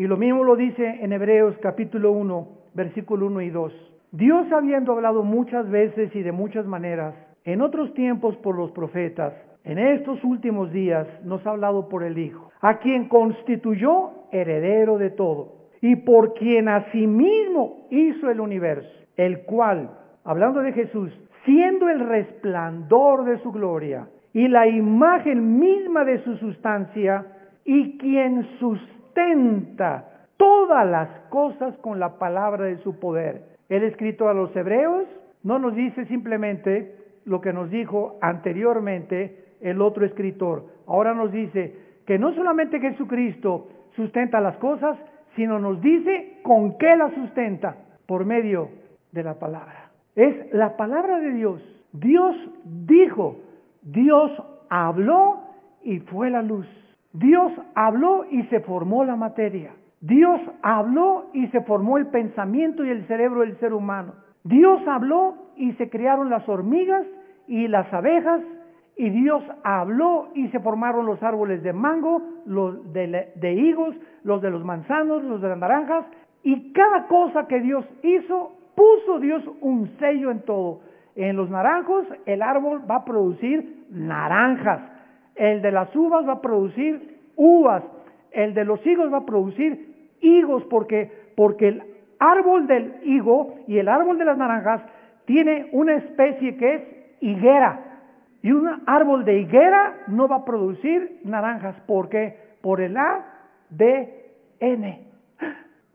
Y lo mismo lo dice en Hebreos capítulo 1, versículo 1 y 2. Dios habiendo hablado muchas veces y de muchas maneras, en otros tiempos por los profetas, en estos últimos días nos ha hablado por el Hijo, a quien constituyó heredero de todo, y por quien asimismo hizo el universo, el cual, hablando de Jesús, siendo el resplandor de su gloria y la imagen misma de su sustancia, y quien sustenta todas las cosas con la palabra de su poder. El escrito a los hebreos no nos dice simplemente lo que nos dijo anteriormente el otro escritor. Ahora nos dice que no solamente Jesucristo sustenta las cosas, sino nos dice con qué las sustenta, por medio de la palabra. Es la palabra de Dios. Dios dijo, Dios habló y fue la luz. Dios habló y se formó la materia. Dios habló y se formó el pensamiento y el cerebro del ser humano. Dios habló y se crearon las hormigas y las abejas y Dios habló y se formaron los árboles de mango, los de, higos, los de los manzanos, los de las naranjas, y cada cosa que Dios hizo, puso Dios un sello en todo. En los naranjos el árbol va a producir naranjas, el de las uvas va a producir uvas, el de los higos va a producir higos, porque, porque el árbol del higo y el árbol de las naranjas tiene una especie que es higuera. Y un árbol de higuera no va a producir naranjas. ¿Por qué? Por el ADN.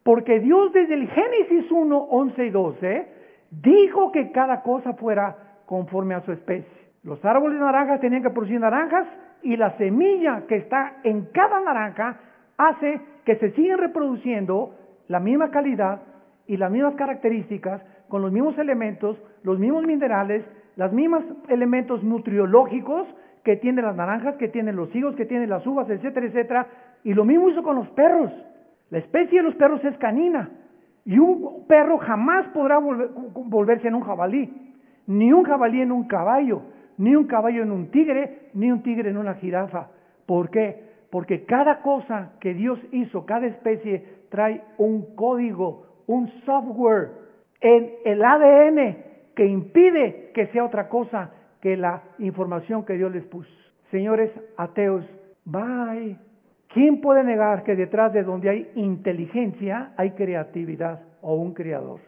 Porque Dios desde el Génesis 1, 11 y 12 dijo que cada cosa fuera conforme a su especie. Los árboles de naranjas tenían que producir naranjas y la semilla que está en cada naranja hace que se sigan reproduciendo la misma calidad y las mismas características, con los mismos elementos, los mismos minerales, los mismos elementos nutriológicos que tienen las naranjas, que tienen los higos, que tienen las uvas, etcétera, etcétera. Y lo mismo hizo con los perros. La especie de los perros es canina. Y un perro jamás podrá volverse en un jabalí. Ni un jabalí en un caballo. Ni un caballo en un tigre. Ni un tigre en una jirafa. ¿Por qué? Porque cada cosa que Dios hizo, cada especie trae un código, un software en el ADN que impide que sea otra cosa que la información que Dios les puso. Señores ateos, bye. ¿Quién puede negar que detrás de donde hay inteligencia hay creatividad o un creador?